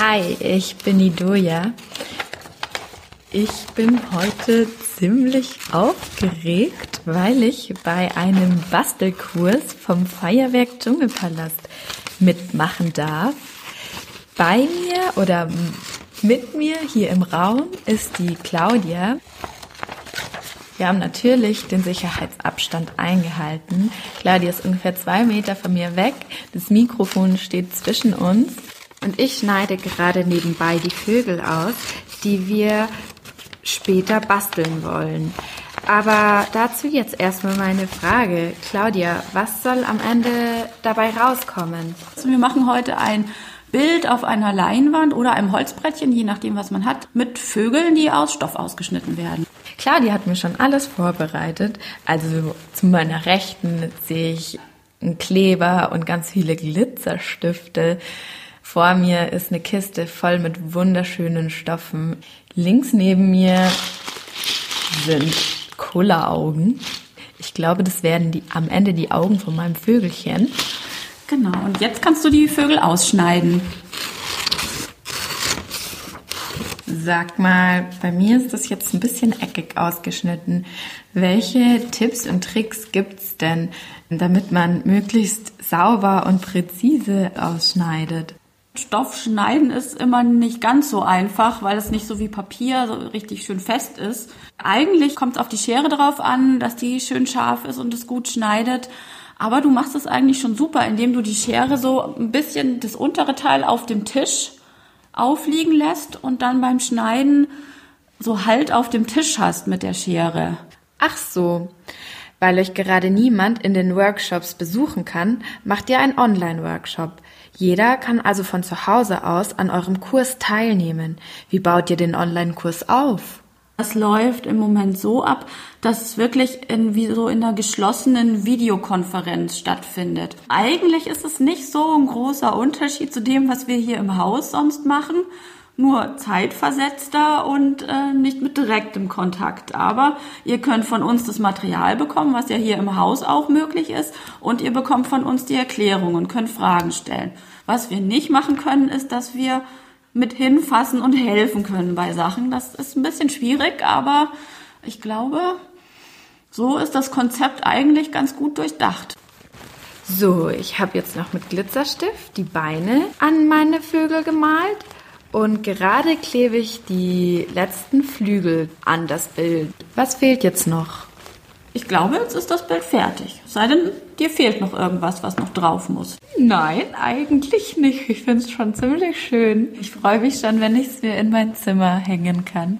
Hi, ich bin Idoja. Ich bin heute ziemlich aufgeregt, weil ich bei einem Bastelkurs vom Feuerwerk Dschungelpalast mitmachen darf. Bei mir oder mit mir hier im Raum ist die Claudia. Wir haben natürlich den Sicherheitsabstand eingehalten. Claudia ist ungefähr zwei Meter von mir weg. Das Mikrofon steht zwischen uns. Und ich schneide gerade nebenbei die Vögel aus, die wir später basteln wollen. Aber dazu jetzt erstmal meine Frage. Claudia, was soll am Ende dabei rauskommen? Also wir machen heute ein Bild auf einer Leinwand oder einem Holzbrettchen, je nachdem, was man hat, mit Vögeln, die aus Stoff ausgeschnitten werden. Klar, die hat mir schon alles vorbereitet. Also zu meiner Rechten sehe ich einen Kleber und ganz viele Glitzerstifte. Vor mir ist eine Kiste voll mit wunderschönen Stoffen. Links neben mir sind Kulleraugen. Ich glaube, das werden die, am Ende die Augen von meinem Vögelchen. Genau, und jetzt kannst du die Vögel ausschneiden. Sag mal, bei mir ist das jetzt ein bisschen eckig ausgeschnitten. Welche Tipps und Tricks gibt's denn, damit man möglichst sauber und präzise ausschneidet? Stoff schneiden ist immer nicht ganz so einfach, weil es nicht so wie Papier so richtig schön fest ist. Eigentlich kommt es auf die Schere drauf an, dass die schön scharf ist und es gut schneidet. Aber du machst es eigentlich schon super, indem du die Schere so ein bisschen das untere Teil auf dem Tisch aufliegen lässt und dann beim Schneiden so Halt auf dem Tisch hast mit der Schere. Ach so. Weil euch gerade niemand in den Workshops besuchen kann, macht ihr einen Online-Workshop. Jeder kann also von zu Hause aus an eurem Kurs teilnehmen. Wie baut ihr den Online-Kurs auf? Das läuft im Moment so ab, dass es wirklich in, wie so in einer geschlossenen Videokonferenz stattfindet. Eigentlich ist es nicht so ein großer Unterschied zu dem, was wir hier im Haus sonst machen, nur zeitversetzter und äh, nicht mit direktem Kontakt. Aber ihr könnt von uns das Material bekommen, was ja hier im Haus auch möglich ist, und ihr bekommt von uns die Erklärung und könnt Fragen stellen. Was wir nicht machen können, ist, dass wir mit hinfassen und helfen können bei Sachen. Das ist ein bisschen schwierig, aber ich glaube, so ist das Konzept eigentlich ganz gut durchdacht. So, ich habe jetzt noch mit Glitzerstift die Beine an meine Vögel gemalt und gerade klebe ich die letzten Flügel an das Bild. Was fehlt jetzt noch? Ich glaube, jetzt ist das Bild fertig. Sei denn, dir fehlt noch irgendwas, was noch drauf muss. Nein, eigentlich nicht. Ich finde es schon ziemlich schön. Ich freue mich schon, wenn ich es mir in mein Zimmer hängen kann.